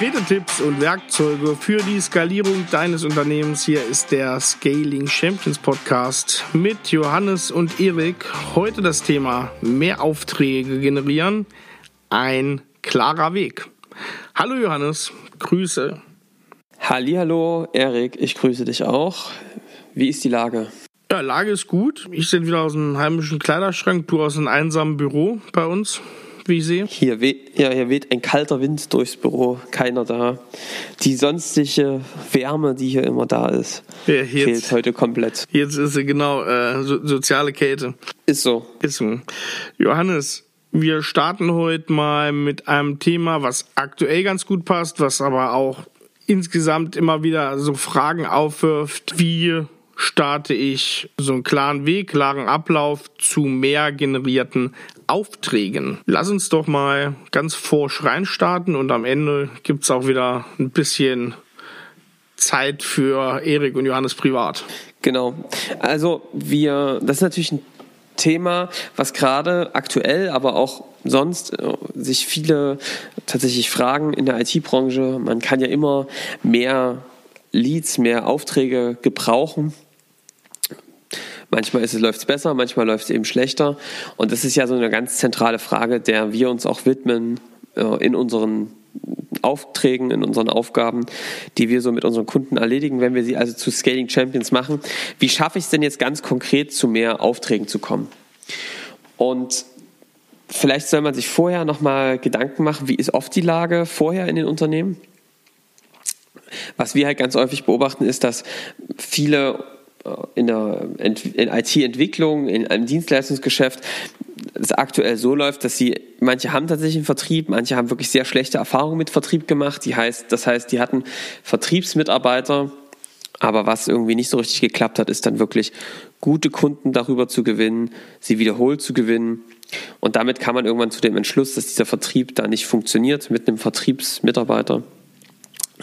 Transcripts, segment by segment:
Konkrete Tipps und Werkzeuge für die Skalierung deines Unternehmens. Hier ist der Scaling Champions Podcast mit Johannes und Erik. Heute das Thema mehr Aufträge generieren. Ein klarer Weg. Hallo Johannes, Grüße. Hallo Erik, ich grüße dich auch. Wie ist die Lage? Ja, Lage ist gut. Ich bin wieder aus dem heimischen Kleiderschrank, du aus einem einsamen Büro bei uns wie ich sehe. Hier weht, ja, hier weht ein kalter Wind durchs Büro, keiner da. Die sonstige Wärme, die hier immer da ist, ja, jetzt, fehlt heute komplett. Jetzt ist sie genau äh, so, soziale Kälte. Ist so. Ist so. Johannes, wir starten heute mal mit einem Thema, was aktuell ganz gut passt, was aber auch insgesamt immer wieder so Fragen aufwirft, wie starte ich so einen klaren Weg, klaren Ablauf zu mehr generierten Aufträgen. Lass uns doch mal ganz forsch reinstarten und am Ende gibt es auch wieder ein bisschen Zeit für Erik und Johannes privat. Genau. Also wir, das ist natürlich ein Thema, was gerade aktuell, aber auch sonst äh, sich viele tatsächlich fragen in der IT-Branche. Man kann ja immer mehr Leads, mehr Aufträge gebrauchen. Manchmal läuft es besser, manchmal läuft es eben schlechter. Und das ist ja so eine ganz zentrale Frage, der wir uns auch widmen äh, in unseren Aufträgen, in unseren Aufgaben, die wir so mit unseren Kunden erledigen, wenn wir sie also zu Scaling Champions machen. Wie schaffe ich es denn jetzt ganz konkret, zu mehr Aufträgen zu kommen? Und vielleicht soll man sich vorher nochmal Gedanken machen, wie ist oft die Lage vorher in den Unternehmen? Was wir halt ganz häufig beobachten, ist, dass viele in der IT-Entwicklung, in einem Dienstleistungsgeschäft es aktuell so läuft, dass sie, manche haben tatsächlich einen Vertrieb, manche haben wirklich sehr schlechte Erfahrungen mit Vertrieb gemacht. Die heißt, das heißt, die hatten Vertriebsmitarbeiter, aber was irgendwie nicht so richtig geklappt hat, ist dann wirklich gute Kunden darüber zu gewinnen, sie wiederholt zu gewinnen. Und damit kam man irgendwann zu dem Entschluss, dass dieser Vertrieb da nicht funktioniert mit einem Vertriebsmitarbeiter.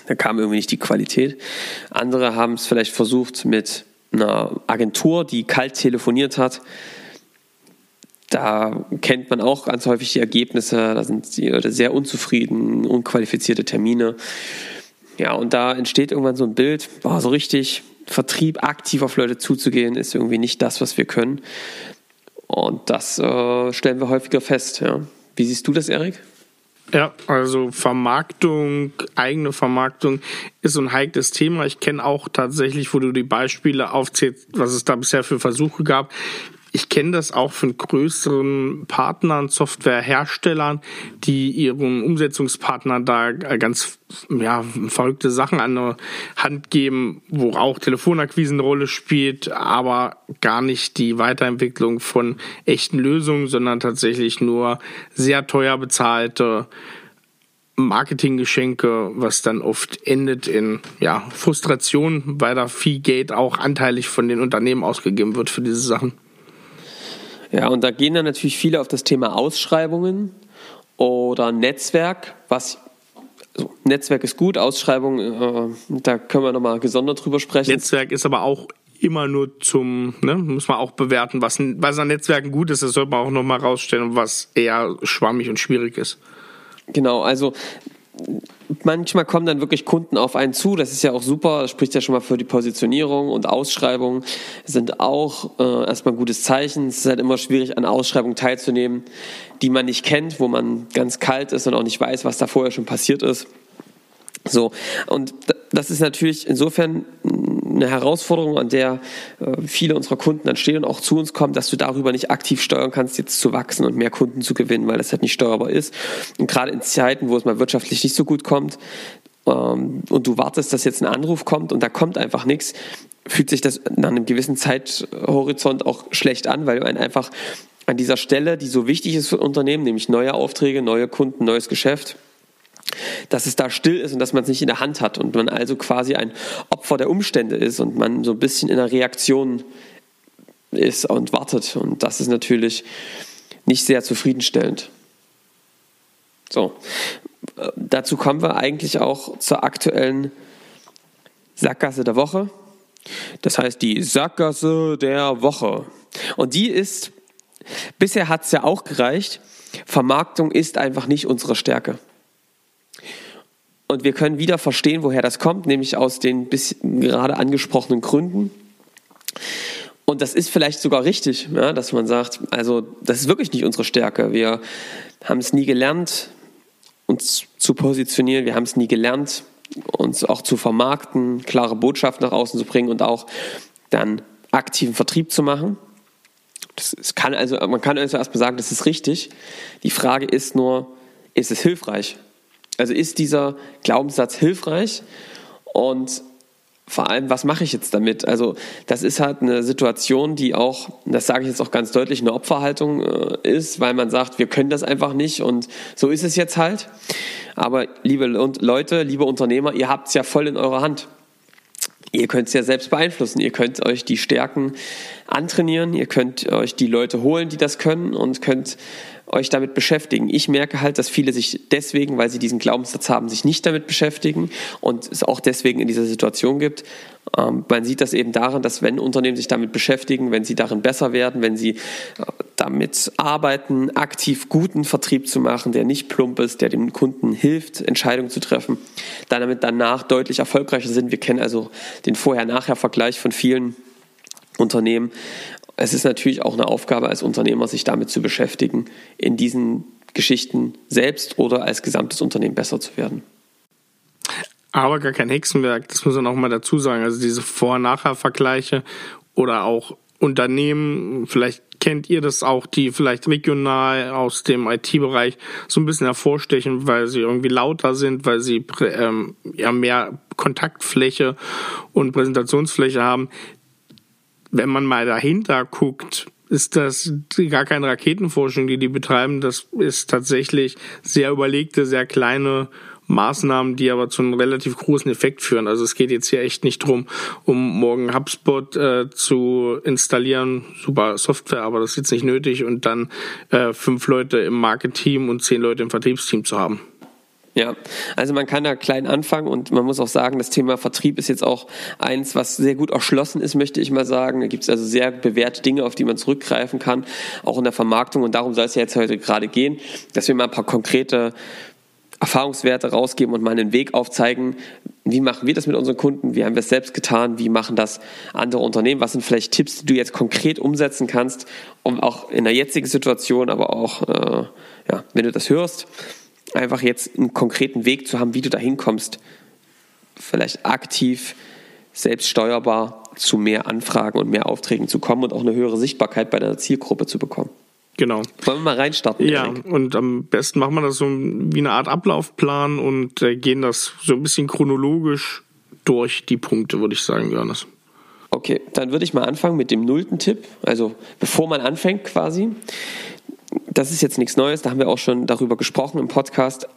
Da kam irgendwie nicht die Qualität. Andere haben es vielleicht versucht mit einer Agentur, die kalt telefoniert hat. Da kennt man auch ganz häufig die Ergebnisse, da sind sie sehr unzufrieden, unqualifizierte Termine. Ja, und da entsteht irgendwann so ein Bild, boah, so richtig Vertrieb aktiv auf Leute zuzugehen, ist irgendwie nicht das, was wir können. Und das äh, stellen wir häufiger fest. Ja. Wie siehst du das, Erik? Ja, also Vermarktung, eigene Vermarktung ist so ein heikles Thema. Ich kenne auch tatsächlich, wo du die Beispiele aufzählst, was es da bisher für Versuche gab. Ich kenne das auch von größeren Partnern, Softwareherstellern, die ihren Umsetzungspartnern da ganz ja, verrückte Sachen an der Hand geben, wo auch Telefonakquise eine Rolle spielt, aber gar nicht die Weiterentwicklung von echten Lösungen, sondern tatsächlich nur sehr teuer bezahlte Marketinggeschenke, was dann oft endet in ja, Frustration, weil da viel Geld auch anteilig von den Unternehmen ausgegeben wird für diese Sachen. Ja, und da gehen dann natürlich viele auf das Thema Ausschreibungen oder Netzwerk, was also Netzwerk ist gut, Ausschreibung, äh, da können wir nochmal gesondert drüber sprechen. Netzwerk ist aber auch immer nur zum, ne, muss man auch bewerten, was, was an Netzwerken gut ist, das sollte man auch nochmal rausstellen, was eher schwammig und schwierig ist. Genau, also manchmal kommen dann wirklich Kunden auf einen zu. Das ist ja auch super. Das spricht ja schon mal für die Positionierung und Ausschreibungen sind auch äh, erstmal ein gutes Zeichen. Es ist halt immer schwierig, an Ausschreibungen teilzunehmen, die man nicht kennt, wo man ganz kalt ist und auch nicht weiß, was da vorher schon passiert ist. So, und das ist natürlich insofern eine Herausforderung, an der äh, viele unserer Kunden dann stehen und auch zu uns kommen, dass du darüber nicht aktiv steuern kannst, jetzt zu wachsen und mehr Kunden zu gewinnen, weil das halt nicht steuerbar ist. Und gerade in Zeiten, wo es mal wirtschaftlich nicht so gut kommt, ähm, und du wartest, dass jetzt ein Anruf kommt und da kommt einfach nichts, fühlt sich das nach einem gewissen Zeithorizont auch schlecht an, weil du einfach an dieser Stelle, die so wichtig ist für Unternehmen, nämlich neue Aufträge, neue Kunden, neues Geschäft, dass es da still ist und dass man es nicht in der Hand hat und man also quasi ein Opfer der Umstände ist und man so ein bisschen in der Reaktion ist und wartet. Und das ist natürlich nicht sehr zufriedenstellend. So, dazu kommen wir eigentlich auch zur aktuellen Sackgasse der Woche. Das heißt die Sackgasse der Woche. Und die ist, bisher hat es ja auch gereicht, Vermarktung ist einfach nicht unsere Stärke. Und wir können wieder verstehen, woher das kommt, nämlich aus den bis gerade angesprochenen Gründen. Und das ist vielleicht sogar richtig, ja, dass man sagt, also das ist wirklich nicht unsere Stärke. Wir haben es nie gelernt, uns zu positionieren. Wir haben es nie gelernt, uns auch zu vermarkten, klare Botschaften nach außen zu bringen und auch dann aktiven Vertrieb zu machen. Das, das kann also, man kann also erstmal sagen, das ist richtig. Die Frage ist nur, ist es hilfreich? Also ist dieser Glaubenssatz hilfreich? Und vor allem, was mache ich jetzt damit? Also das ist halt eine Situation, die auch, das sage ich jetzt auch ganz deutlich, eine Opferhaltung äh, ist, weil man sagt, wir können das einfach nicht und so ist es jetzt halt. Aber liebe Leute, liebe Unternehmer, ihr habt es ja voll in eurer Hand. Ihr könnt es ja selbst beeinflussen. Ihr könnt euch die Stärken antrainieren. Ihr könnt euch die Leute holen, die das können und könnt euch damit beschäftigen. Ich merke halt, dass viele sich deswegen, weil sie diesen Glaubenssatz haben, sich nicht damit beschäftigen und es auch deswegen in dieser Situation gibt. Ähm, man sieht das eben daran, dass wenn Unternehmen sich damit beschäftigen, wenn sie darin besser werden, wenn sie äh, damit arbeiten, aktiv guten Vertrieb zu machen, der nicht plump ist, der dem Kunden hilft, Entscheidungen zu treffen, dann damit danach deutlich erfolgreicher sind. Wir kennen also den Vorher-Nachher-Vergleich von vielen Unternehmen es ist natürlich auch eine Aufgabe als Unternehmer, sich damit zu beschäftigen, in diesen Geschichten selbst oder als gesamtes Unternehmen besser zu werden. Aber gar kein Hexenwerk, das muss man auch mal dazu sagen. Also diese Vor-Nachher-Vergleiche oder auch Unternehmen, vielleicht kennt ihr das auch, die vielleicht regional aus dem IT-Bereich so ein bisschen hervorstechen, weil sie irgendwie lauter sind, weil sie ähm, ja mehr Kontaktfläche und Präsentationsfläche haben wenn man mal dahinter guckt, ist das gar keine Raketenforschung, die die betreiben. Das ist tatsächlich sehr überlegte, sehr kleine Maßnahmen, die aber zu einem relativ großen Effekt führen. Also es geht jetzt hier echt nicht drum, um morgen HubSpot äh, zu installieren, super Software, aber das ist jetzt nicht nötig und dann äh, fünf Leute im Marketing und zehn Leute im Vertriebsteam zu haben. Ja, also man kann da klein anfangen und man muss auch sagen, das Thema Vertrieb ist jetzt auch eins, was sehr gut erschlossen ist, möchte ich mal sagen. Da gibt es also sehr bewährte Dinge, auf die man zurückgreifen kann, auch in der Vermarktung. Und darum soll es ja jetzt heute gerade gehen, dass wir mal ein paar konkrete Erfahrungswerte rausgeben und mal einen Weg aufzeigen, wie machen wir das mit unseren Kunden, wie haben wir es selbst getan, wie machen das andere Unternehmen, was sind vielleicht Tipps, die du jetzt konkret umsetzen kannst, um auch in der jetzigen Situation, aber auch, äh, ja, wenn du das hörst, einfach jetzt einen konkreten Weg zu haben, wie du da hinkommst, vielleicht aktiv, selbststeuerbar zu mehr Anfragen und mehr Aufträgen zu kommen und auch eine höhere Sichtbarkeit bei deiner Zielgruppe zu bekommen. Genau. Wollen wir mal reinstarten? Ja, Erik? und am besten machen wir das so wie eine Art Ablaufplan und äh, gehen das so ein bisschen chronologisch durch die Punkte, würde ich sagen, Johannes. Okay, dann würde ich mal anfangen mit dem nullten Tipp, also bevor man anfängt quasi das ist jetzt nichts Neues, da haben wir auch schon darüber gesprochen im Podcast.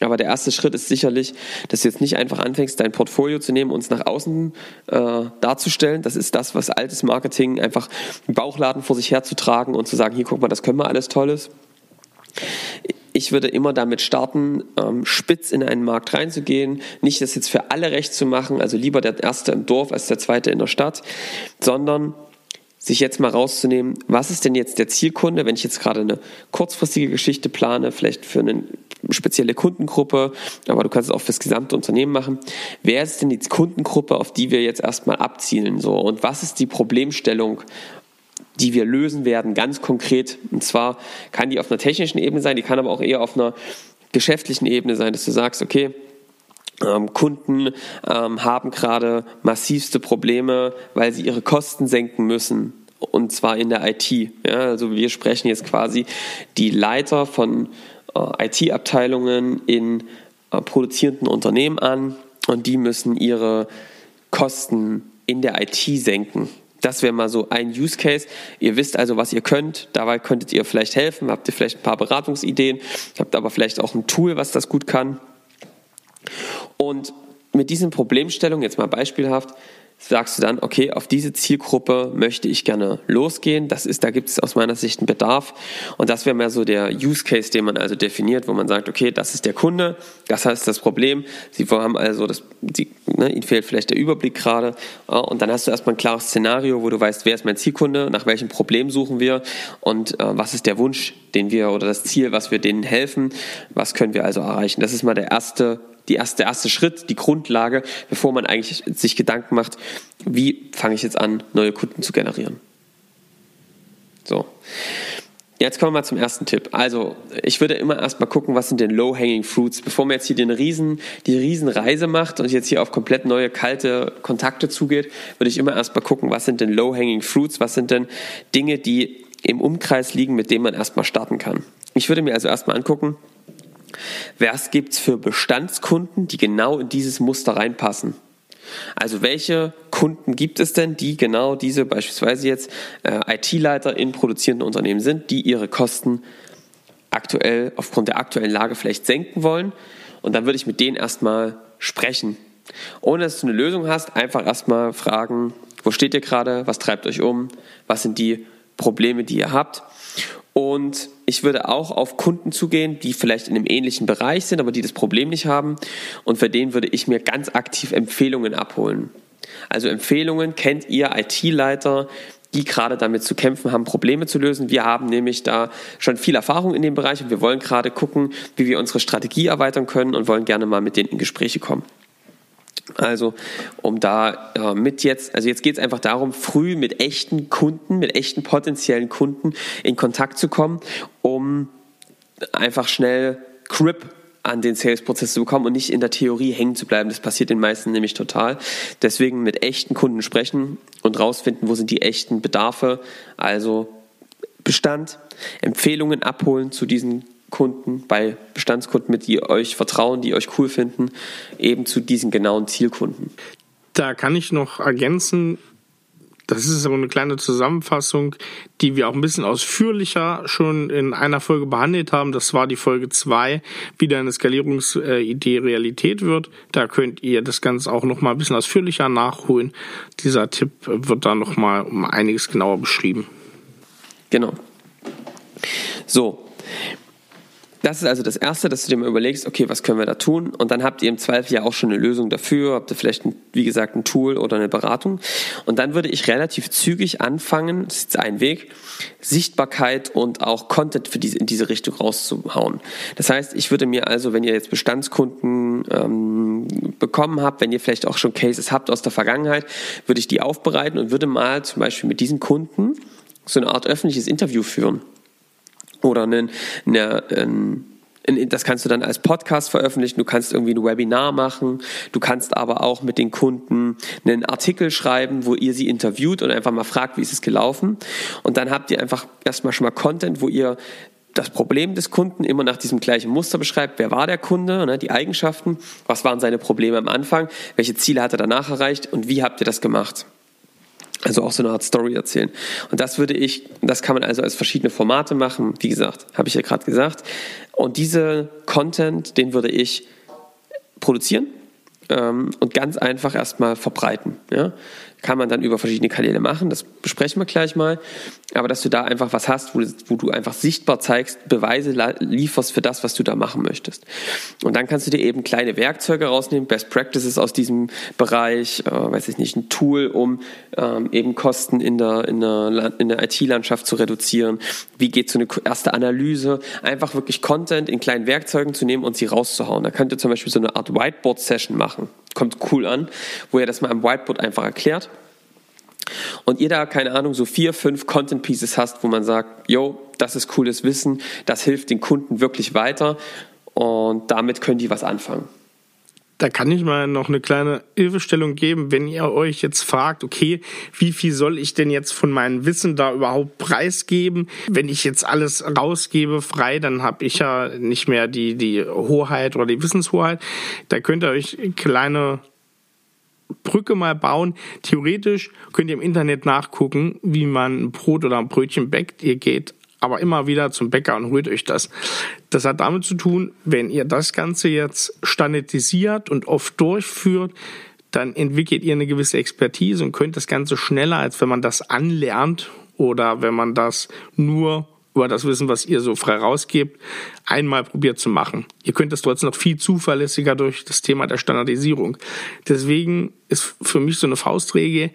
Aber der erste Schritt ist sicherlich, dass du jetzt nicht einfach anfängst, dein Portfolio zu nehmen und es nach außen äh, darzustellen. Das ist das, was altes Marketing einfach im Bauchladen vor sich herzutragen und zu sagen, hier guck mal, das können wir alles Tolles. Ich würde immer damit starten, ähm, spitz in einen Markt reinzugehen, nicht das jetzt für alle recht zu machen, also lieber der Erste im Dorf als der Zweite in der Stadt, sondern sich jetzt mal rauszunehmen, was ist denn jetzt der Zielkunde, wenn ich jetzt gerade eine kurzfristige Geschichte plane, vielleicht für eine spezielle Kundengruppe, aber du kannst es auch fürs gesamte Unternehmen machen. Wer ist denn die Kundengruppe, auf die wir jetzt erstmal abzielen? So, und was ist die Problemstellung, die wir lösen werden, ganz konkret? Und zwar kann die auf einer technischen Ebene sein, die kann aber auch eher auf einer geschäftlichen Ebene sein, dass du sagst, okay, Kunden ähm, haben gerade massivste Probleme, weil sie ihre Kosten senken müssen. Und zwar in der IT. Ja, also wir sprechen jetzt quasi die Leiter von äh, IT-Abteilungen in äh, produzierenden Unternehmen an und die müssen ihre Kosten in der IT senken. Das wäre mal so ein Use Case. Ihr wisst also, was ihr könnt. Dabei könntet ihr vielleicht helfen. Habt ihr vielleicht ein paar Beratungsideen. Habt aber vielleicht auch ein Tool, was das gut kann. Und mit diesen Problemstellungen, jetzt mal beispielhaft, sagst du dann, okay, auf diese Zielgruppe möchte ich gerne losgehen. Das ist, da gibt es aus meiner Sicht einen Bedarf. Und das wäre mehr so der Use Case, den man also definiert, wo man sagt, okay, das ist der Kunde, das heißt das Problem. Sie haben also das, die, ne, ihnen fehlt vielleicht der Überblick gerade. Und dann hast du erstmal ein klares Szenario, wo du weißt, wer ist mein Zielkunde, nach welchem Problem suchen wir und äh, was ist der Wunsch, den wir oder das Ziel, was wir denen helfen, was können wir also erreichen. Das ist mal der erste die erste, der erste Schritt, die Grundlage, bevor man eigentlich sich Gedanken macht, wie fange ich jetzt an, neue Kunden zu generieren. So. Jetzt kommen wir mal zum ersten Tipp. Also, ich würde immer erstmal gucken, was sind denn Low-Hanging Fruits. Bevor man jetzt hier den Riesen, die Riesenreise macht und jetzt hier auf komplett neue, kalte Kontakte zugeht, würde ich immer erstmal gucken, was sind denn Low-Hanging Fruits, was sind denn Dinge, die im Umkreis liegen, mit denen man erstmal starten kann. Ich würde mir also erstmal angucken, was gibt's für Bestandskunden, die genau in dieses Muster reinpassen. Also welche Kunden gibt es denn, die genau diese beispielsweise jetzt äh, IT-Leiter in produzierenden Unternehmen sind, die ihre Kosten aktuell aufgrund der aktuellen Lage vielleicht senken wollen? Und dann würde ich mit denen erstmal sprechen. Ohne dass du eine Lösung hast, einfach erstmal fragen, wo steht ihr gerade, was treibt euch um, was sind die Probleme, die ihr habt und ich würde auch auf Kunden zugehen, die vielleicht in einem ähnlichen Bereich sind, aber die das Problem nicht haben. Und für den würde ich mir ganz aktiv Empfehlungen abholen. Also Empfehlungen kennt ihr IT-Leiter, die gerade damit zu kämpfen haben, Probleme zu lösen. Wir haben nämlich da schon viel Erfahrung in dem Bereich und wir wollen gerade gucken, wie wir unsere Strategie erweitern können und wollen gerne mal mit denen in Gespräche kommen. Also um da äh, mit jetzt, also jetzt geht es einfach darum, früh mit echten Kunden, mit echten potenziellen Kunden in Kontakt zu kommen, um einfach schnell Grip an den Sales-Prozess zu bekommen und nicht in der Theorie hängen zu bleiben. Das passiert den meisten nämlich total. Deswegen mit echten Kunden sprechen und rausfinden, wo sind die echten Bedarfe. Also Bestand, Empfehlungen abholen zu diesen Kunden, bei Bestandskunden, mit die euch vertrauen, die euch cool finden, eben zu diesen genauen Zielkunden. Da kann ich noch ergänzen, das ist aber eine kleine Zusammenfassung, die wir auch ein bisschen ausführlicher schon in einer Folge behandelt haben. Das war die Folge 2, wie deine Skalierungsidee Realität wird. Da könnt ihr das Ganze auch noch mal ein bisschen ausführlicher nachholen. Dieser Tipp wird da noch mal um einiges genauer beschrieben. Genau. So, das ist also das Erste, dass du dir mal überlegst, okay, was können wir da tun? Und dann habt ihr im Zweifel ja auch schon eine Lösung dafür, habt ihr vielleicht, ein, wie gesagt, ein Tool oder eine Beratung. Und dann würde ich relativ zügig anfangen, das ist ein Weg, Sichtbarkeit und auch Content für diese, in diese Richtung rauszuhauen. Das heißt, ich würde mir also, wenn ihr jetzt Bestandskunden ähm, bekommen habt, wenn ihr vielleicht auch schon Cases habt aus der Vergangenheit, würde ich die aufbereiten und würde mal zum Beispiel mit diesen Kunden so eine Art öffentliches Interview führen oder einen, eine, ein, das kannst du dann als Podcast veröffentlichen, du kannst irgendwie ein Webinar machen, du kannst aber auch mit den Kunden einen Artikel schreiben, wo ihr sie interviewt und einfach mal fragt, wie ist es gelaufen. Und dann habt ihr einfach erstmal schon mal Content, wo ihr das Problem des Kunden immer nach diesem gleichen Muster beschreibt. Wer war der Kunde, ne, die Eigenschaften, was waren seine Probleme am Anfang, welche Ziele hat er danach erreicht und wie habt ihr das gemacht. Also auch so eine Art Story erzählen. Und das würde ich, das kann man also als verschiedene Formate machen. Wie gesagt, habe ich ja gerade gesagt. Und diese Content, den würde ich produzieren ähm, und ganz einfach erstmal verbreiten. Ja? Kann man dann über verschiedene Kanäle machen. Das besprechen wir gleich mal. Aber dass du da einfach was hast, wo, wo du einfach sichtbar zeigst, Beweise lieferst für das, was du da machen möchtest. Und dann kannst du dir eben kleine Werkzeuge rausnehmen, Best Practices aus diesem Bereich, äh, weiß ich nicht, ein Tool, um ähm, eben Kosten in der, in der, in der IT-Landschaft zu reduzieren. Wie geht so eine erste Analyse? Einfach wirklich Content in kleinen Werkzeugen zu nehmen und sie rauszuhauen. Da könnt ihr zum Beispiel so eine Art Whiteboard-Session machen. Kommt cool an, wo ihr das mal am Whiteboard einfach erklärt und ihr da, keine Ahnung, so vier, fünf Content Pieces hast, wo man sagt, yo, das ist cooles Wissen, das hilft den Kunden wirklich weiter und damit können die was anfangen. Da kann ich mal noch eine kleine Hilfestellung geben, wenn ihr euch jetzt fragt, okay, wie viel soll ich denn jetzt von meinem Wissen da überhaupt preisgeben? Wenn ich jetzt alles rausgebe frei, dann habe ich ja nicht mehr die, die Hoheit oder die Wissenshoheit. Da könnt ihr euch kleine Brücke mal bauen. Theoretisch könnt ihr im Internet nachgucken, wie man ein Brot oder ein Brötchen bäckt. Ihr geht aber immer wieder zum Bäcker und holt euch das. Das hat damit zu tun, wenn ihr das Ganze jetzt standardisiert und oft durchführt, dann entwickelt ihr eine gewisse Expertise und könnt das Ganze schneller, als wenn man das anlernt oder wenn man das nur über das Wissen, was ihr so frei rausgebt, einmal probiert zu machen. Ihr könnt das trotzdem noch viel zuverlässiger durch das Thema der Standardisierung. Deswegen ist für mich so eine Faustregel,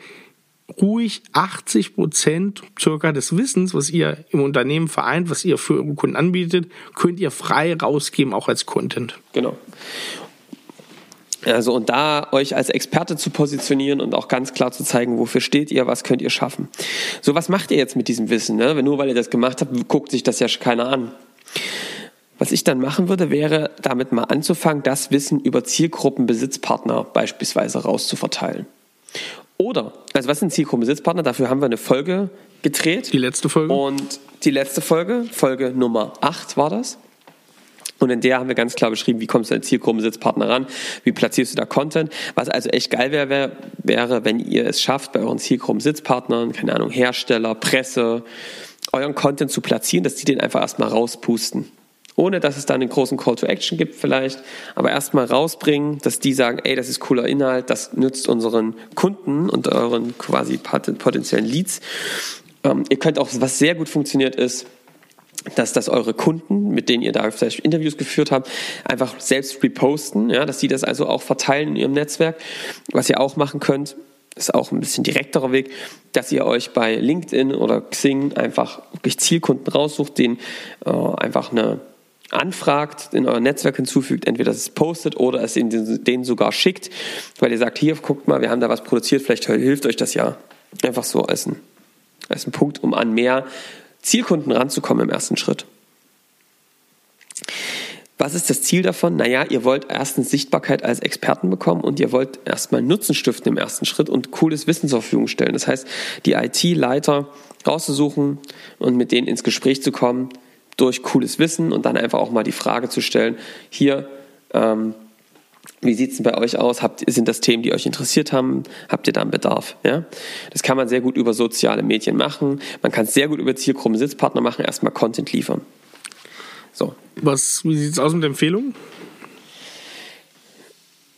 ruhig 80 Prozent circa des Wissens, was ihr im Unternehmen vereint, was ihr für eure Kunden anbietet, könnt ihr frei rausgeben, auch als Content. Genau. Also und da euch als Experte zu positionieren und auch ganz klar zu zeigen, wofür steht ihr, was könnt ihr schaffen. So, was macht ihr jetzt mit diesem Wissen? Ne? Nur weil ihr das gemacht habt, guckt sich das ja keiner an. Was ich dann machen würde, wäre damit mal anzufangen, das Wissen über Zielgruppenbesitzpartner beispielsweise rauszuverteilen. Oder, also was sind Zielgruppenbesitzpartner? Dafür haben wir eine Folge gedreht. Die letzte Folge. Und die letzte Folge, Folge Nummer 8 war das. Und in der haben wir ganz klar beschrieben, wie kommst du an Zielgruppensitzpartner ran, wie platzierst du da Content. Was also echt geil wäre, wär, wäre, wenn ihr es schafft, bei euren Zielgruppensitzpartnern, keine Ahnung, Hersteller, Presse, euren Content zu platzieren, dass die den einfach erstmal rauspusten. Ohne dass es da einen großen Call to Action gibt vielleicht, aber erstmal rausbringen, dass die sagen, ey, das ist cooler Inhalt, das nützt unseren Kunden und euren quasi potenziellen Leads. Ähm, ihr könnt auch, was sehr gut funktioniert ist, dass das eure Kunden, mit denen ihr da vielleicht Interviews geführt habt, einfach selbst reposten, ja, dass die das also auch verteilen in ihrem Netzwerk. Was ihr auch machen könnt, ist auch ein bisschen direkterer Weg, dass ihr euch bei LinkedIn oder Xing einfach wirklich Zielkunden raussucht, denen äh, einfach eine anfragt, in euer Netzwerk hinzufügt, entweder es postet oder es denen sogar schickt, weil ihr sagt, hier, guckt mal, wir haben da was produziert, vielleicht hilft euch das ja. Einfach so als ein, als ein Punkt, um an mehr Zielkunden ranzukommen im ersten Schritt. Was ist das Ziel davon? Naja, ihr wollt erstens Sichtbarkeit als Experten bekommen und ihr wollt erstmal Nutzen stiften im ersten Schritt und cooles Wissen zur Verfügung stellen. Das heißt, die IT-Leiter rauszusuchen und mit denen ins Gespräch zu kommen durch cooles Wissen und dann einfach auch mal die Frage zu stellen, hier, ähm, wie sieht es denn bei euch aus? Habt, sind das Themen, die euch interessiert haben? Habt ihr da einen Bedarf? Ja? Das kann man sehr gut über soziale Medien machen. Man kann es sehr gut über Zielgruppen-Sitzpartner machen, erstmal Content liefern. So. Was, wie sieht es aus mit Empfehlungen?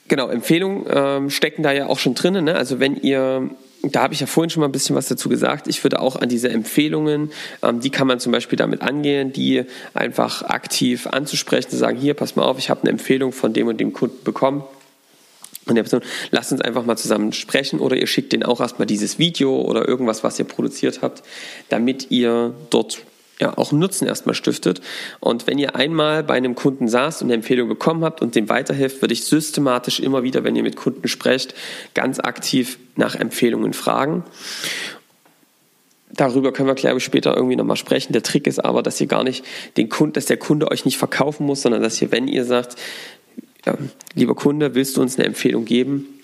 Genau, Empfehlungen ähm, stecken da ja auch schon drin. Ne? Also wenn ihr da habe ich ja vorhin schon mal ein bisschen was dazu gesagt. Ich würde auch an diese Empfehlungen, ähm, die kann man zum Beispiel damit angehen, die einfach aktiv anzusprechen, zu sagen, hier, pass mal auf, ich habe eine Empfehlung von dem und dem Kunden bekommen. Und der Person, lasst uns einfach mal zusammen sprechen oder ihr schickt denen auch erstmal dieses Video oder irgendwas, was ihr produziert habt, damit ihr dort ja, auch Nutzen erstmal stiftet. Und wenn ihr einmal bei einem Kunden saßt und eine Empfehlung bekommen habt und dem weiterhilft, würde ich systematisch immer wieder, wenn ihr mit Kunden sprecht, ganz aktiv nach Empfehlungen fragen. Darüber können wir, glaube ich, später irgendwie nochmal sprechen. Der Trick ist aber, dass ihr gar nicht den Kunden, dass der Kunde euch nicht verkaufen muss, sondern dass ihr, wenn ihr sagt, ja, lieber Kunde, willst du uns eine Empfehlung geben?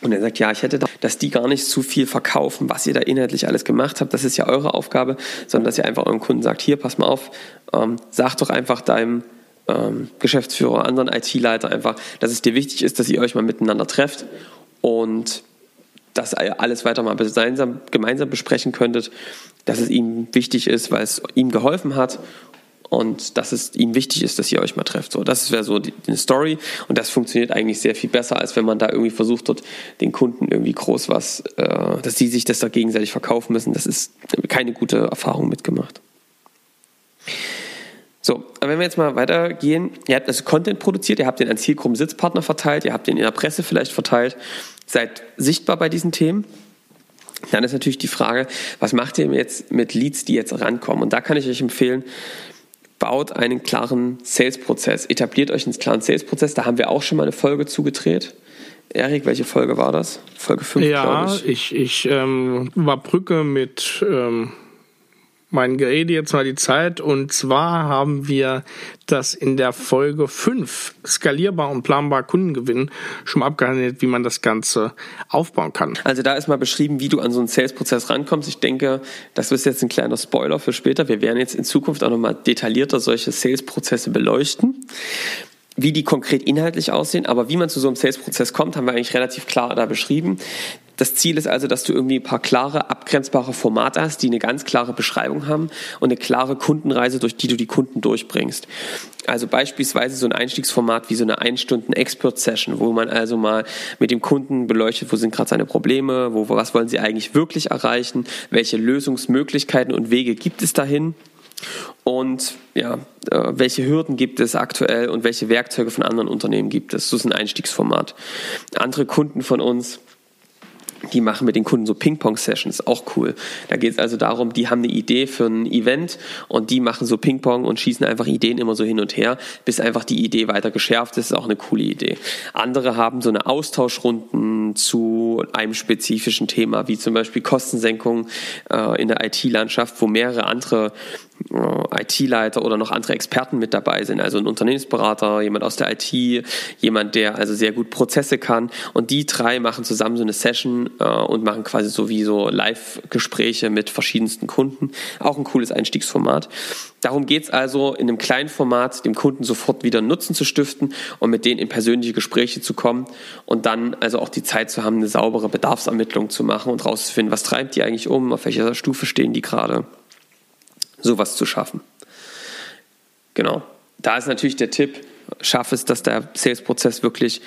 Und er sagt, ja, ich hätte da, dass die gar nicht zu viel verkaufen, was ihr da inhaltlich alles gemacht habt. Das ist ja eure Aufgabe, sondern dass ihr einfach eurem Kunden sagt, hier, pass mal auf, ähm, sag doch einfach deinem ähm, Geschäftsführer, anderen IT-Leiter einfach, dass es dir wichtig ist, dass ihr euch mal miteinander trefft und dass ihr alles weiter mal gemeinsam, gemeinsam besprechen könntet, dass es ihm wichtig ist, weil es ihm geholfen hat und dass es ihm wichtig ist, dass ihr euch mal trefft. So, das wäre so die, die, Story und das funktioniert eigentlich sehr viel besser, als wenn man da irgendwie versucht, dort den Kunden irgendwie groß was, äh, dass sie sich das da gegenseitig verkaufen müssen. Das ist keine gute Erfahrung mitgemacht. So, aber wenn wir jetzt mal weitergehen, ihr habt also Content produziert, ihr habt den an Zielgruppen-Sitzpartner verteilt, ihr habt den in der Presse vielleicht verteilt, seid sichtbar bei diesen Themen. Dann ist natürlich die Frage, was macht ihr jetzt mit Leads, die jetzt rankommen? Und da kann ich euch empfehlen, baut einen klaren Sales-Prozess, etabliert euch einen klaren Sales-Prozess. Da haben wir auch schon mal eine Folge zugedreht. Erik, welche Folge war das? Folge 5, ja, glaube ich. ich, ich ähm, überbrücke mit ähm, mein Gerede jetzt mal die Zeit. Und zwar haben wir das in der Folge 5 skalierbar und planbar Kundengewinn schon mal abgehandelt, wie man das Ganze aufbauen kann. Also da ist mal beschrieben, wie du an so einen Sales-Prozess rankommst. Ich denke, das ist jetzt ein kleiner Spoiler für später. Wir werden jetzt in Zukunft auch nochmal detaillierter solche Sales-Prozesse beleuchten wie die konkret inhaltlich aussehen, aber wie man zu so einem Sales-Prozess kommt, haben wir eigentlich relativ klar da beschrieben. Das Ziel ist also, dass du irgendwie ein paar klare, abgrenzbare Formate hast, die eine ganz klare Beschreibung haben und eine klare Kundenreise, durch die du die Kunden durchbringst. Also beispielsweise so ein Einstiegsformat wie so eine Ein-Stunden-Expert-Session, wo man also mal mit dem Kunden beleuchtet, wo sind gerade seine Probleme, wo, was wollen sie eigentlich wirklich erreichen, welche Lösungsmöglichkeiten und Wege gibt es dahin und ja, äh, welche Hürden gibt es aktuell und welche Werkzeuge von anderen Unternehmen gibt es. So ist ein Einstiegsformat. Andere Kunden von uns die machen mit den Kunden so Ping-Pong-Sessions, auch cool. Da geht es also darum, die haben eine Idee für ein Event und die machen so Ping-Pong und schießen einfach Ideen immer so hin und her, bis einfach die Idee weiter geschärft ist. ist auch eine coole Idee. Andere haben so eine Austauschrunden zu einem spezifischen Thema, wie zum Beispiel Kostensenkung äh, in der IT-Landschaft, wo mehrere andere äh, IT-Leiter oder noch andere Experten mit dabei sind, also ein Unternehmensberater, jemand aus der IT, jemand, der also sehr gut Prozesse kann. Und die drei machen zusammen so eine Session äh, und machen quasi so wie so Live-Gespräche mit verschiedensten Kunden. Auch ein cooles Einstiegsformat. Darum geht es also, in einem kleinen Format dem Kunden sofort wieder Nutzen zu stiften und mit denen in persönliche Gespräche zu kommen und dann also auch die Zeit zu haben, eine saubere Bedarfsermittlung zu machen und rauszufinden, was treibt die eigentlich um, auf welcher Stufe stehen die gerade sowas zu schaffen. Genau. Da ist natürlich der Tipp, schaff es, dass der Sales-Prozess wirklich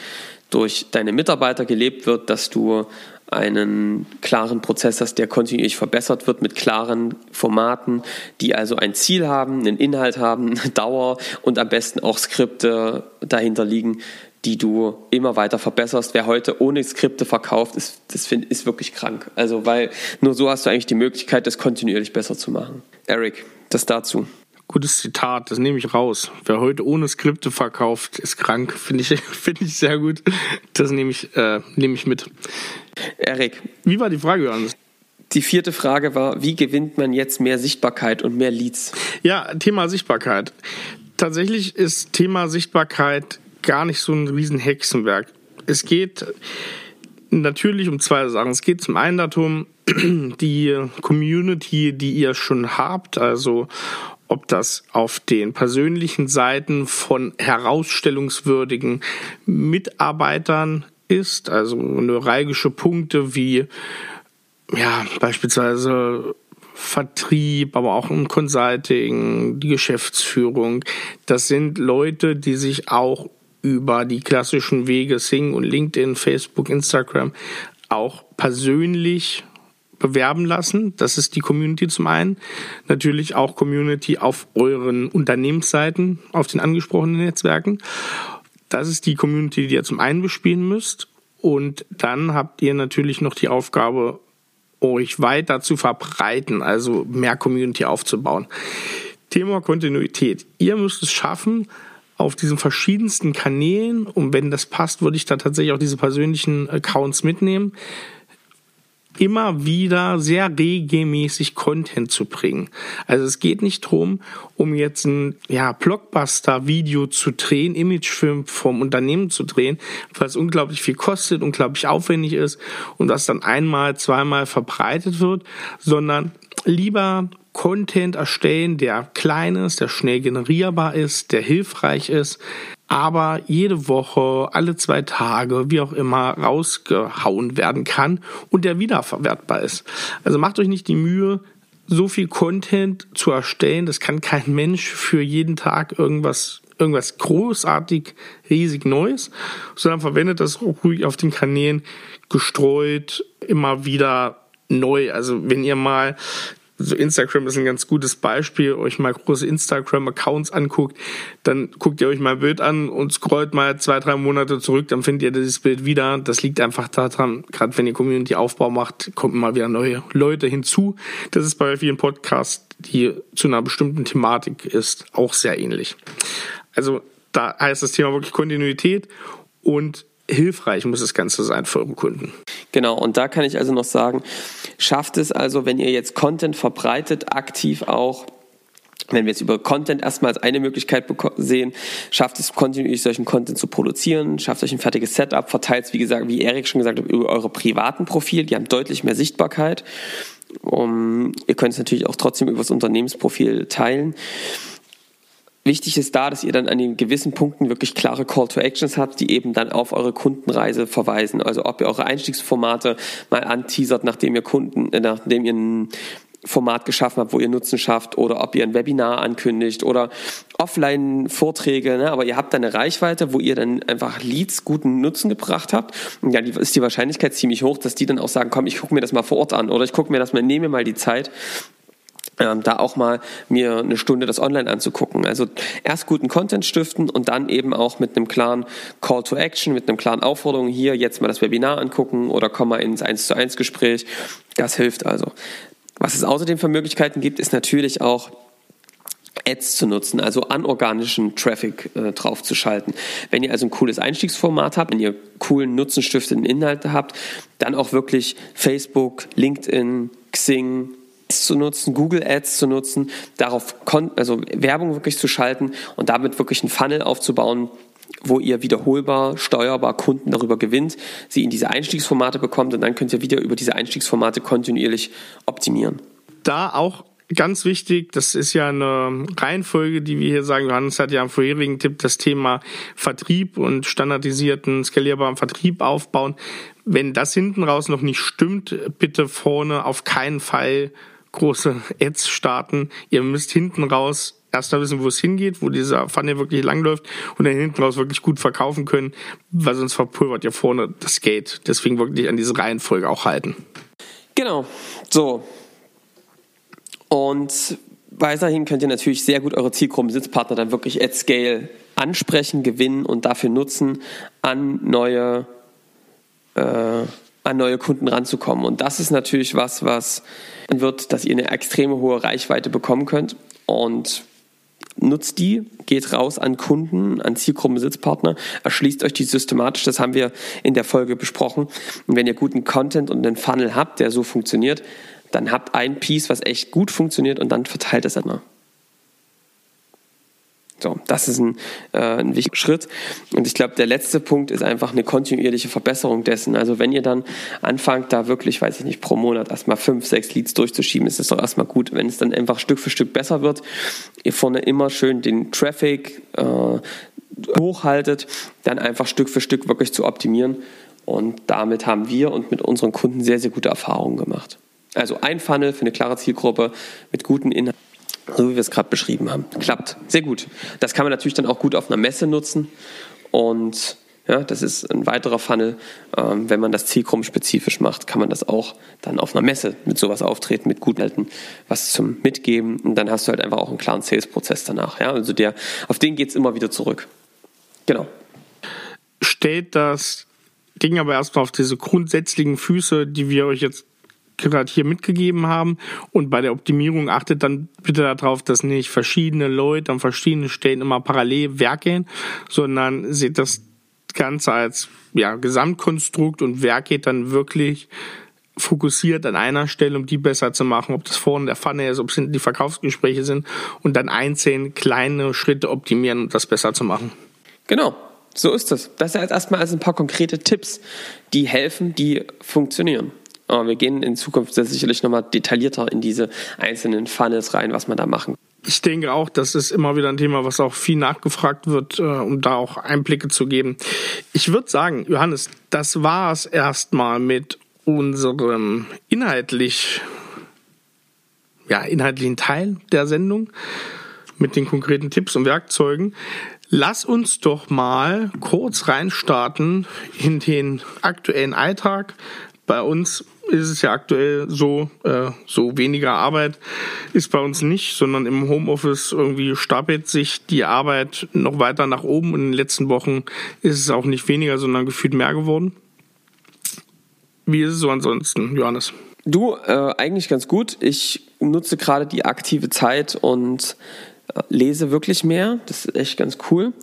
durch deine Mitarbeiter gelebt wird, dass du einen klaren Prozess hast, der kontinuierlich verbessert wird mit klaren Formaten, die also ein Ziel haben, einen Inhalt haben, eine Dauer und am besten auch Skripte dahinter liegen, die du immer weiter verbesserst. Wer heute ohne Skripte verkauft, ist, das find, ist wirklich krank. Also, weil nur so hast du eigentlich die Möglichkeit, das kontinuierlich besser zu machen. Eric, das dazu. Gutes Zitat, das nehme ich raus. Wer heute ohne Skripte verkauft, ist krank. Finde ich, finde ich sehr gut. Das nehme ich, äh, nehme ich mit. Eric. Wie war die Frage, Johannes? Die vierte Frage war, wie gewinnt man jetzt mehr Sichtbarkeit und mehr Leads? Ja, Thema Sichtbarkeit. Tatsächlich ist Thema Sichtbarkeit gar nicht so ein riesen Hexenwerk. Es geht natürlich um zwei Sachen. Es geht zum einen darum, die Community, die ihr schon habt, also ob das auf den persönlichen Seiten von herausstellungswürdigen Mitarbeitern ist, also neuralgische Punkte wie ja, beispielsweise Vertrieb, aber auch im Consulting, die Geschäftsführung. Das sind Leute, die sich auch über die klassischen Wege Sing und LinkedIn, Facebook, Instagram auch persönlich bewerben lassen. Das ist die Community zum einen. Natürlich auch Community auf euren Unternehmensseiten, auf den angesprochenen Netzwerken. Das ist die Community, die ihr zum einen bespielen müsst. Und dann habt ihr natürlich noch die Aufgabe, euch weiter zu verbreiten, also mehr Community aufzubauen. Thema Kontinuität. Ihr müsst es schaffen, auf diesen verschiedensten Kanälen, und wenn das passt, würde ich da tatsächlich auch diese persönlichen Accounts mitnehmen, immer wieder sehr regelmäßig Content zu bringen. Also es geht nicht drum, um jetzt ein ja, Blockbuster-Video zu drehen, Imagefilm vom Unternehmen zu drehen, weil es unglaublich viel kostet, unglaublich aufwendig ist und das dann einmal, zweimal verbreitet wird, sondern lieber Content erstellen, der klein ist, der schnell generierbar ist, der hilfreich ist, aber jede Woche, alle zwei Tage, wie auch immer, rausgehauen werden kann und der wiederverwertbar ist. Also macht euch nicht die Mühe, so viel Content zu erstellen. Das kann kein Mensch für jeden Tag irgendwas irgendwas großartig riesig Neues, sondern verwendet das ruhig auf den Kanälen gestreut, immer wieder neu. Also wenn ihr mal so Instagram ist ein ganz gutes Beispiel, euch mal große Instagram-Accounts anguckt, dann guckt ihr euch mal ein Bild an und scrollt mal zwei, drei Monate zurück, dann findet ihr dieses Bild wieder. Das liegt einfach daran, gerade wenn ihr Community-Aufbau macht, kommen mal wieder neue Leute hinzu. Das ist bei vielen Podcasts, die zu einer bestimmten Thematik ist, auch sehr ähnlich. Also da heißt das Thema wirklich Kontinuität und hilfreich muss das Ganze sein für eure Kunden. Genau, und da kann ich also noch sagen, schafft es also, wenn ihr jetzt Content verbreitet, aktiv auch, wenn wir jetzt über Content erstmal als eine Möglichkeit sehen, schafft es kontinuierlich solchen Content zu produzieren, schafft euch ein fertiges Setup, verteilt es, wie gesagt, wie Erik schon gesagt hat, über eure privaten Profil, die haben deutlich mehr Sichtbarkeit. Um, ihr könnt es natürlich auch trotzdem über das Unternehmensprofil teilen. Wichtig ist da, dass ihr dann an den gewissen Punkten wirklich klare Call to Actions habt, die eben dann auf eure Kundenreise verweisen. Also ob ihr eure Einstiegsformate mal anteasert, nachdem ihr Kunden, äh, nachdem ihr ein Format geschaffen habt, wo ihr Nutzen schafft, oder ob ihr ein Webinar ankündigt oder Offline-Vorträge, ne? aber ihr habt dann eine Reichweite, wo ihr dann einfach Leads guten Nutzen gebracht habt. Und ja, ist die Wahrscheinlichkeit ziemlich hoch, dass die dann auch sagen, komm, ich gucke mir das mal vor Ort an oder ich gucke mir das mal, nehme mal die Zeit ähm, da auch mal mir eine Stunde das online anzugucken. Also erst guten Content stiften und dann eben auch mit einem klaren Call to Action, mit einem klaren Aufforderung hier jetzt mal das Webinar angucken oder komm mal ins 1 zu 1 Gespräch. Das hilft also. Was es außerdem für Möglichkeiten gibt, ist natürlich auch Ads zu nutzen, also anorganischen Traffic äh, draufzuschalten. Wenn ihr also ein cooles Einstiegsformat habt, wenn ihr coolen nutzenstiftenden Inhalte habt, dann auch wirklich Facebook, LinkedIn, Xing, zu nutzen, Google Ads zu nutzen, darauf also Werbung wirklich zu schalten und damit wirklich einen Funnel aufzubauen, wo ihr wiederholbar, steuerbar Kunden darüber gewinnt, sie in diese Einstiegsformate bekommt und dann könnt ihr wieder über diese Einstiegsformate kontinuierlich optimieren. Da auch ganz wichtig, das ist ja eine Reihenfolge, die wir hier sagen. Johannes hat ja am vorherigen Tipp das Thema Vertrieb und standardisierten, skalierbaren Vertrieb aufbauen. Wenn das hinten raus noch nicht stimmt, bitte vorne auf keinen Fall große Ads starten. Ihr müsst hinten raus erst mal wissen, wo es hingeht, wo dieser Funnel wirklich langläuft und dann hinten raus wirklich gut verkaufen können, weil sonst verpulvert ihr vorne das Gate. Deswegen wirklich an diese Reihenfolge auch halten. Genau. So. Und weiterhin könnt ihr natürlich sehr gut eure Zielgruppen-Sitzpartner dann wirklich at scale ansprechen, gewinnen und dafür nutzen, an neue äh, an neue Kunden ranzukommen. Und das ist natürlich was, was wird, dass ihr eine extreme hohe Reichweite bekommen könnt. Und nutzt die, geht raus an Kunden, an Zielgruppensitzpartner, erschließt euch die systematisch, das haben wir in der Folge besprochen. Und wenn ihr guten Content und einen Funnel habt, der so funktioniert, dann habt ein Piece, was echt gut funktioniert und dann verteilt es immer. So, das ist ein, äh, ein wichtiger Schritt. Und ich glaube, der letzte Punkt ist einfach eine kontinuierliche Verbesserung dessen. Also wenn ihr dann anfangt, da wirklich, weiß ich nicht, pro Monat erstmal fünf, sechs Leads durchzuschieben, ist das doch erstmal gut. Wenn es dann einfach Stück für Stück besser wird, ihr vorne immer schön den Traffic äh, hochhaltet, dann einfach Stück für Stück wirklich zu optimieren. Und damit haben wir und mit unseren Kunden sehr, sehr gute Erfahrungen gemacht. Also ein Funnel für eine klare Zielgruppe mit guten Inhalten so wie wir es gerade beschrieben haben. Klappt. Sehr gut. Das kann man natürlich dann auch gut auf einer Messe nutzen. Und ja, das ist ein weiterer Funnel. Ähm, wenn man das zielgruppenspezifisch macht, kann man das auch dann auf einer Messe mit sowas auftreten, mit guten Halten, was zum Mitgeben. Und dann hast du halt einfach auch einen klaren Sales-Prozess danach. Ja, also der, auf den geht es immer wieder zurück. Genau. Stellt das Ding aber erstmal auf diese grundsätzlichen Füße, die wir euch jetzt gerade hier mitgegeben haben. Und bei der Optimierung achtet dann bitte darauf, dass nicht verschiedene Leute an verschiedenen Stellen immer parallel werkeln, sondern seht das Ganze als ja, Gesamtkonstrukt und werket dann wirklich fokussiert an einer Stelle, um die besser zu machen, ob das vorne der Pfanne ist, ob es die Verkaufsgespräche sind und dann einzeln kleine Schritte optimieren, um das besser zu machen. Genau, so ist es. Das ist jetzt erstmal als ein paar konkrete Tipps, die helfen, die funktionieren. Aber wir gehen in Zukunft sicherlich nochmal detaillierter in diese einzelnen Funnels rein, was man da machen kann. Ich denke auch, das ist immer wieder ein Thema, was auch viel nachgefragt wird, äh, um da auch Einblicke zu geben. Ich würde sagen, Johannes, das war es erstmal mit unserem inhaltlich, ja, inhaltlichen Teil der Sendung mit den konkreten Tipps und Werkzeugen. Lass uns doch mal kurz reinstarten in den aktuellen Alltag. Bei uns ist es ja aktuell so, äh, so weniger Arbeit ist bei uns nicht, sondern im Homeoffice irgendwie stapelt sich die Arbeit noch weiter nach oben. In den letzten Wochen ist es auch nicht weniger, sondern gefühlt mehr geworden. Wie ist es so ansonsten, Johannes? Du, äh, eigentlich ganz gut. Ich nutze gerade die aktive Zeit und äh, lese wirklich mehr. Das ist echt ganz cool.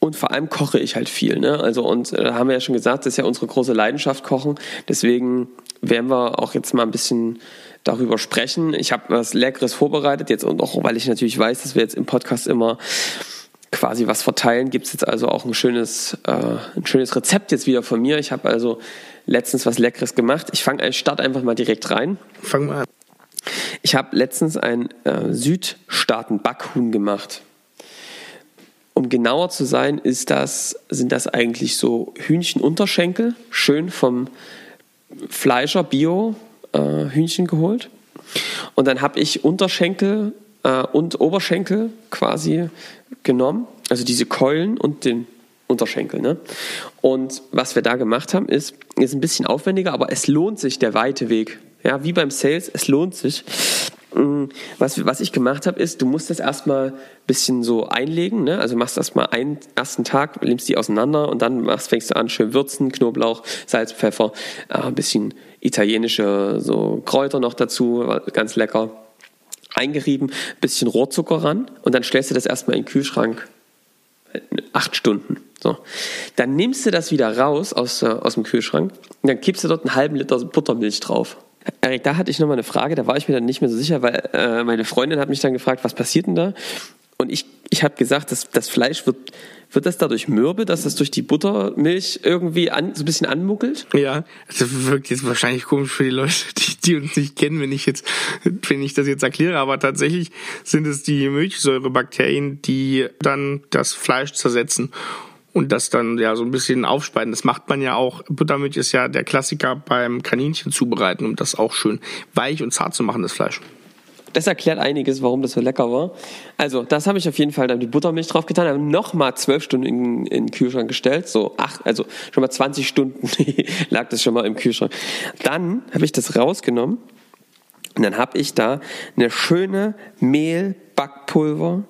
Und vor allem koche ich halt viel. Ne? Also, und äh, haben wir ja schon gesagt, das ist ja unsere große Leidenschaft, Kochen. Deswegen werden wir auch jetzt mal ein bisschen darüber sprechen. Ich habe was Leckeres vorbereitet jetzt und auch, weil ich natürlich weiß, dass wir jetzt im Podcast immer quasi was verteilen, gibt es jetzt also auch ein schönes, äh, ein schönes Rezept jetzt wieder von mir. Ich habe also letztens was Leckeres gemacht. Ich fange, starte einfach mal direkt rein. Fang mal an. Ich habe letztens ein äh, Südstaaten-Backhuhn gemacht. Um genauer zu sein, ist das, sind das eigentlich so Hühnchenunterschenkel, schön vom Fleischer Bio äh, Hühnchen geholt. Und dann habe ich Unterschenkel äh, und Oberschenkel quasi genommen, also diese Keulen und den Unterschenkel. Ne? Und was wir da gemacht haben, ist, ist ein bisschen aufwendiger, aber es lohnt sich der weite Weg. Ja, wie beim Sales, es lohnt sich. Mm, was, was ich gemacht habe, ist, du musst das erstmal ein bisschen so einlegen. Ne? Also machst erstmal einen ersten Tag, nimmst die auseinander und dann machst, fängst du an, schön würzen, Knoblauch, Salz, Pfeffer, äh, ein bisschen italienische so Kräuter noch dazu, ganz lecker. Eingerieben, bisschen Rohrzucker ran und dann stellst du das erstmal in den Kühlschrank. Acht Stunden. So. Dann nimmst du das wieder raus aus, äh, aus dem Kühlschrank und dann kippst du dort einen halben Liter Buttermilch drauf. Erik, da hatte ich nochmal eine Frage, da war ich mir dann nicht mehr so sicher, weil äh, meine Freundin hat mich dann gefragt, was passiert denn da? Und ich, ich habe gesagt, dass das Fleisch wird, wird das dadurch mürbe, dass das durch die Buttermilch irgendwie an, so ein bisschen anmuckelt? Ja, das wirkt jetzt wahrscheinlich komisch für die Leute, die, die uns nicht kennen, wenn ich jetzt, wenn ich das jetzt erkläre, aber tatsächlich sind es die Milchsäurebakterien, die dann das Fleisch zersetzen und das dann ja so ein bisschen aufspeisen. Das macht man ja auch. Buttermilch ist ja der Klassiker beim Kaninchen zubereiten, um das auch schön weich und zart zu machen, das Fleisch. Das erklärt einiges, warum das so lecker war. Also, das habe ich auf jeden Fall dann die Buttermilch drauf getan, habe nochmal zwölf Stunden in, in, den Kühlschrank gestellt. So acht, also schon mal 20 Stunden lag das schon mal im Kühlschrank. Dann habe ich das rausgenommen und dann habe ich da eine schöne Mehl, Backpulver,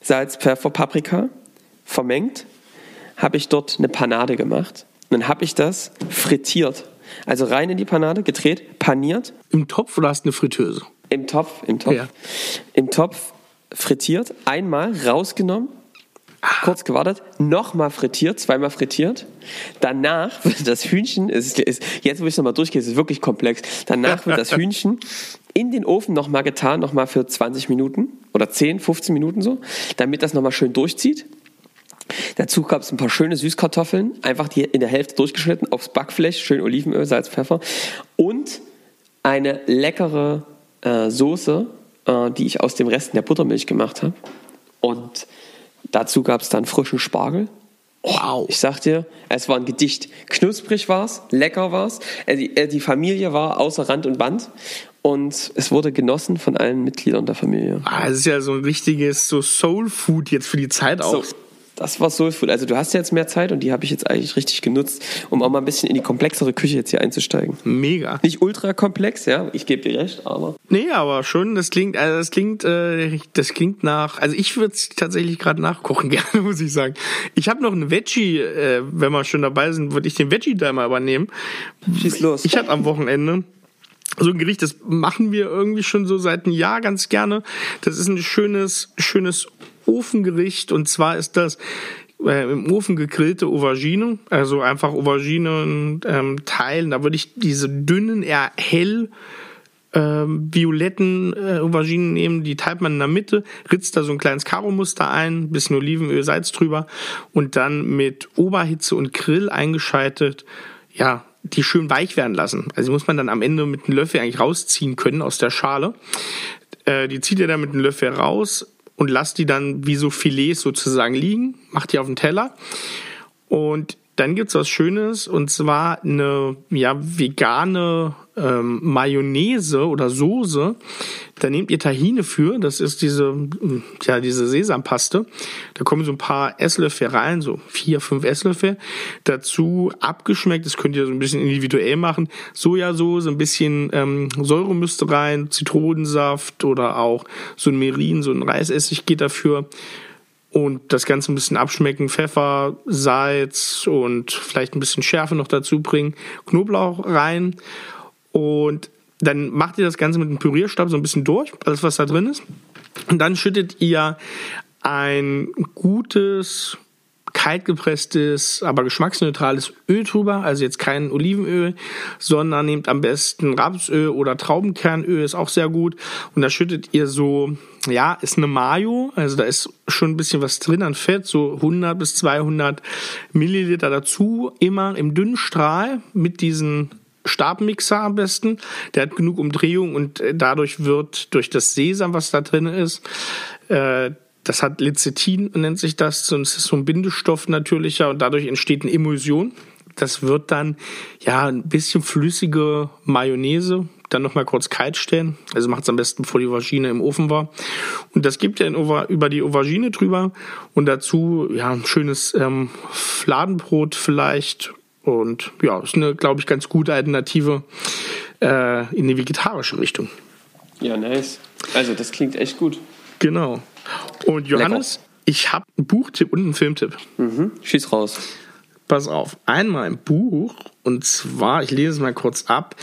Salz, Pfeffer, Paprika vermengt habe ich dort eine Panade gemacht. Und dann habe ich das frittiert. Also rein in die Panade, gedreht, paniert. Im Topf oder hast du eine Fritteuse? Im Topf, im Topf. Ja. Im Topf frittiert, einmal rausgenommen, kurz gewartet, nochmal frittiert, zweimal frittiert. Danach wird das Hühnchen, ist, ist, jetzt wo ich es nochmal durchgehe, ist es wirklich komplex. Danach wird das Hühnchen in den Ofen nochmal getan, nochmal für 20 Minuten oder 10, 15 Minuten so, damit das nochmal schön durchzieht. Dazu gab es ein paar schöne Süßkartoffeln, einfach die in der Hälfte durchgeschnitten, aufs Backfleisch, schön Olivenöl, Salz, Pfeffer und eine leckere äh, Soße, äh, die ich aus dem Resten der Buttermilch gemacht habe. Und dazu gab es dann frischen Spargel. Wow. Ich sag dir, es war ein Gedicht. Knusprig war's, lecker war's. Äh, die, äh, die Familie war außer Rand und Band und es wurde genossen von allen Mitgliedern der Familie. Ah, es ist ja so ein richtiges so Soul Food jetzt für die Zeit auch. So, das war Soulfood. Also du hast ja jetzt mehr Zeit und die habe ich jetzt eigentlich richtig genutzt, um auch mal ein bisschen in die komplexere Küche jetzt hier einzusteigen. Mega. Nicht ultra komplex, ja, ich gebe dir recht, aber. Nee, aber schon, das klingt, also das klingt, äh, das klingt nach, also ich würde es tatsächlich gerade nachkochen gerne, muss ich sagen. Ich habe noch einen Veggie, äh, wenn wir schon dabei sind, würde ich den Veggie da mal übernehmen. Schieß los. Ich hatte am Wochenende so ein Gericht, das machen wir irgendwie schon so seit einem Jahr ganz gerne. Das ist ein schönes, schönes Ofengericht und zwar ist das äh, im Ofen gegrillte Aubergine, also einfach Auberginen ähm, teilen. Da würde ich diese dünnen, eher hell ähm, violetten äh, Auberginen nehmen, die teilt man in der Mitte, ritzt da so ein kleines Karo-Muster ein, bisschen Olivenöl, Salz drüber und dann mit Oberhitze und Grill eingeschaltet, ja, die schön weich werden lassen. Also muss man dann am Ende mit einem Löffel eigentlich rausziehen können aus der Schale. Äh, die zieht ihr dann mit einem Löffel raus, und lasst die dann wie so Filets sozusagen liegen, macht die auf den Teller. Und dann gibt's was Schönes und zwar eine ja, vegane ähm, Mayonnaise oder Soße. Da nehmt ihr Tahine für, das ist diese, ja, diese Sesampaste. Da kommen so ein paar Esslöffel rein, so vier, fünf Esslöffel. Dazu abgeschmeckt, das könnt ihr so ein bisschen individuell machen. Sojasauce, ein bisschen ähm, Säure müsste rein, Zitronensaft oder auch so ein Merin, so ein Reisessig geht dafür und das Ganze ein bisschen abschmecken, Pfeffer, Salz und vielleicht ein bisschen Schärfe noch dazu bringen, Knoblauch rein und dann macht ihr das Ganze mit dem Pürierstab so ein bisschen durch, alles was da drin ist. Und dann schüttet ihr ein gutes kaltgepresstes, aber geschmacksneutrales Öl drüber, also jetzt kein Olivenöl, sondern nehmt am besten Rapsöl oder Traubenkernöl, ist auch sehr gut. Und da schüttet ihr so, ja, ist eine Mayo, also da ist schon ein bisschen was drin an Fett, so 100 bis 200 Milliliter dazu, immer im dünnen Strahl mit diesen Stabmixer am besten. Der hat genug Umdrehung und dadurch wird durch das Sesam, was da drin ist, äh, das hat Lecithin, nennt sich das. Es ist so ein Bindestoff natürlicher und dadurch entsteht eine Emulsion. Das wird dann ja ein bisschen flüssige Mayonnaise. Dann nochmal kurz kalt stellen. Also macht es am besten, bevor die Aubergine im Ofen war. Und das gibt ihr über die Aubergine drüber. Und dazu ja ein schönes ähm, Fladenbrot vielleicht. Und ja, ist eine, glaube ich, ganz gute Alternative äh, in die vegetarische Richtung. Ja, nice. Also das klingt echt gut. Genau. Und Johannes, Lecker. ich habe einen Buchtipp und einen Filmtipp. Mhm. Schieß raus. Pass auf. Einmal ein Buch und zwar, ich lese es mal kurz ab.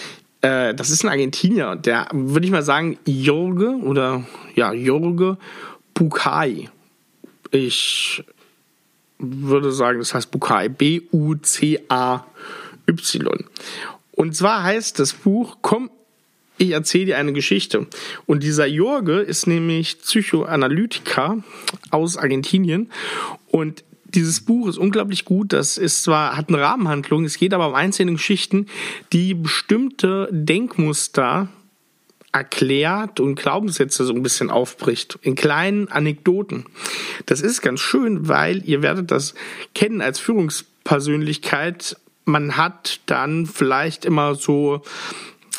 Äh, das ist ein Argentinier, der würde ich mal sagen Jorge oder ja Jorge Bucay. Ich würde sagen, das heißt Bucay. B-U-C-A-Y. Und zwar heißt das Buch Komm, ich erzähle dir eine Geschichte. Und dieser Jorge ist nämlich Psychoanalytiker aus Argentinien. Und dieses Buch ist unglaublich gut. Das ist zwar, hat eine Rahmenhandlung, es geht aber um einzelne Geschichten, die bestimmte Denkmuster erklärt und Glaubenssätze so ein bisschen aufbricht. In kleinen Anekdoten. Das ist ganz schön, weil ihr werdet das kennen als Führungspersönlichkeit. Man hat dann vielleicht immer so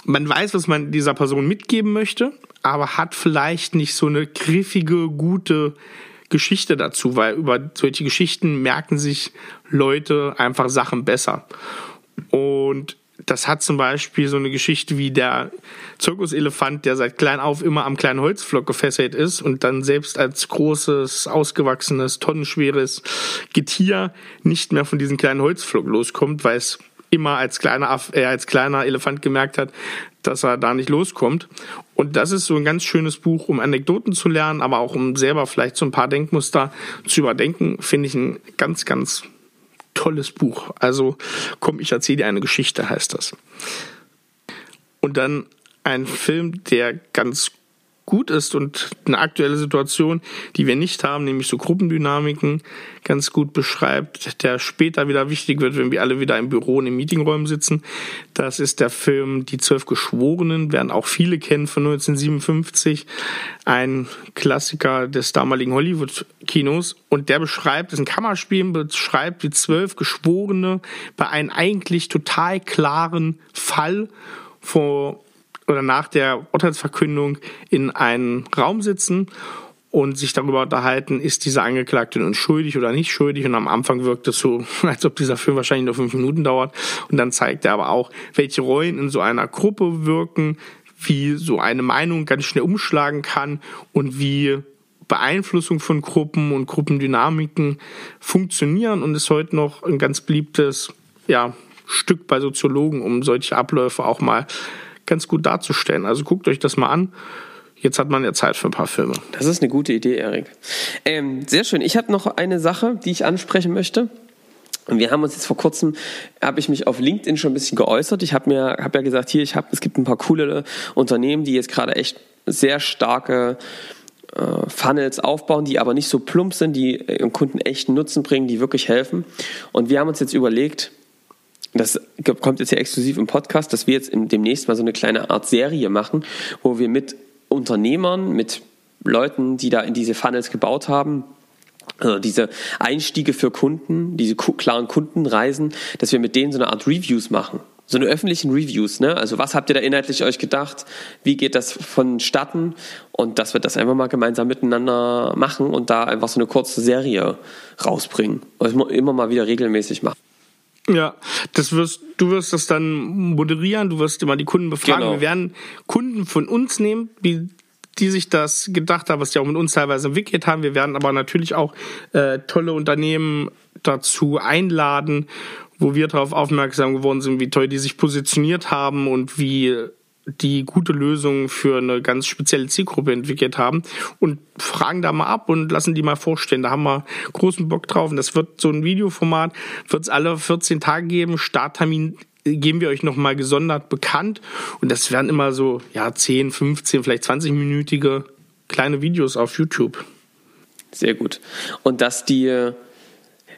man weiß, was man dieser Person mitgeben möchte, aber hat vielleicht nicht so eine griffige, gute Geschichte dazu, weil über solche Geschichten merken sich Leute einfach Sachen besser. Und das hat zum Beispiel so eine Geschichte wie der Zirkuselefant, der seit klein auf immer am kleinen Holzflock gefesselt ist und dann selbst als großes, ausgewachsenes, tonnenschweres Getier nicht mehr von diesem kleinen Holzflock loskommt, weil es immer als kleiner, äh, als kleiner Elefant gemerkt hat, dass er da nicht loskommt. Und das ist so ein ganz schönes Buch, um Anekdoten zu lernen, aber auch um selber vielleicht so ein paar Denkmuster zu überdenken, finde ich ein ganz, ganz tolles Buch. Also komm, ich erzähle dir eine Geschichte, heißt das. Und dann ein Film, der ganz gut ist und eine aktuelle Situation, die wir nicht haben, nämlich so Gruppendynamiken, ganz gut beschreibt, der später wieder wichtig wird, wenn wir alle wieder im Büro und in Meetingräumen sitzen. Das ist der Film Die Zwölf Geschworenen, werden auch viele kennen von 1957, ein Klassiker des damaligen Hollywood-Kinos und der beschreibt, das ist ein Kammerspiel, beschreibt die zwölf Geschworene bei einem eigentlich total klaren Fall vor oder nach der Urteilsverkündung in einen Raum sitzen und sich darüber unterhalten, ist dieser Angeklagte nun schuldig oder nicht schuldig. Und am Anfang wirkt es so, als ob dieser Film wahrscheinlich nur fünf Minuten dauert. Und dann zeigt er aber auch, welche Rollen in so einer Gruppe wirken, wie so eine Meinung ganz schnell umschlagen kann und wie Beeinflussung von Gruppen und Gruppendynamiken funktionieren und ist heute noch ein ganz beliebtes ja, Stück bei Soziologen, um solche Abläufe auch mal ganz gut darzustellen. Also guckt euch das mal an. Jetzt hat man ja Zeit für ein paar Filme. Das ist eine gute Idee, Erik. Ähm, sehr schön. Ich habe noch eine Sache, die ich ansprechen möchte. Und wir haben uns jetzt vor kurzem, habe ich mich auf LinkedIn schon ein bisschen geäußert. Ich habe mir, habe ja gesagt, hier, ich habe, es gibt ein paar coole Unternehmen, die jetzt gerade echt sehr starke äh, Funnels aufbauen, die aber nicht so plump sind, die ihren Kunden echten Nutzen bringen, die wirklich helfen. Und wir haben uns jetzt überlegt, das kommt jetzt ja exklusiv im Podcast, dass wir jetzt demnächst mal so eine kleine Art Serie machen, wo wir mit Unternehmern, mit Leuten, die da in diese Funnels gebaut haben, also diese Einstiege für Kunden, diese klaren Kundenreisen, dass wir mit denen so eine Art Reviews machen. So eine öffentlichen Reviews, ne? Also was habt ihr da inhaltlich euch gedacht? Wie geht das vonstatten? Und dass wir das einfach mal gemeinsam miteinander machen und da einfach so eine kurze Serie rausbringen. Also immer mal wieder regelmäßig machen. Ja, das wirst, du wirst das dann moderieren, du wirst immer die Kunden befragen. Genau. Wir werden Kunden von uns nehmen, die, die sich das gedacht haben, was die auch mit uns teilweise entwickelt haben. Wir werden aber natürlich auch äh, tolle Unternehmen dazu einladen, wo wir darauf aufmerksam geworden sind, wie toll die sich positioniert haben und wie die gute Lösungen für eine ganz spezielle Zielgruppe entwickelt haben und fragen da mal ab und lassen die mal vorstellen. Da haben wir großen Bock drauf und das wird so ein Videoformat, wird es alle 14 Tage geben. Starttermin geben wir euch nochmal gesondert bekannt und das werden immer so ja 10, 15, vielleicht 20-minütige kleine Videos auf YouTube. Sehr gut. Und dass die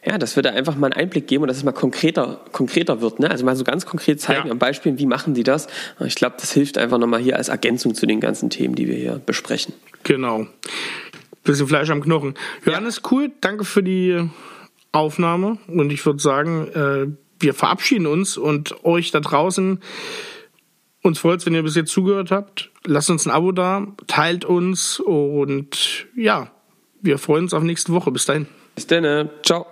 ja, das würde einfach mal einen Einblick geben und dass es mal konkreter, konkreter wird. Ne? Also mal so ganz konkret zeigen ja. am Beispiel, wie machen die das. Ich glaube, das hilft einfach nochmal hier als Ergänzung zu den ganzen Themen, die wir hier besprechen. Genau. Bisschen Fleisch am Knochen. Johannes, ja. cool. Danke für die Aufnahme. Und ich würde sagen, äh, wir verabschieden uns und euch da draußen. Uns freut es, wenn ihr bis jetzt zugehört habt. Lasst uns ein Abo da, teilt uns und ja, wir freuen uns auf nächste Woche. Bis dahin. Bis dann. Ciao.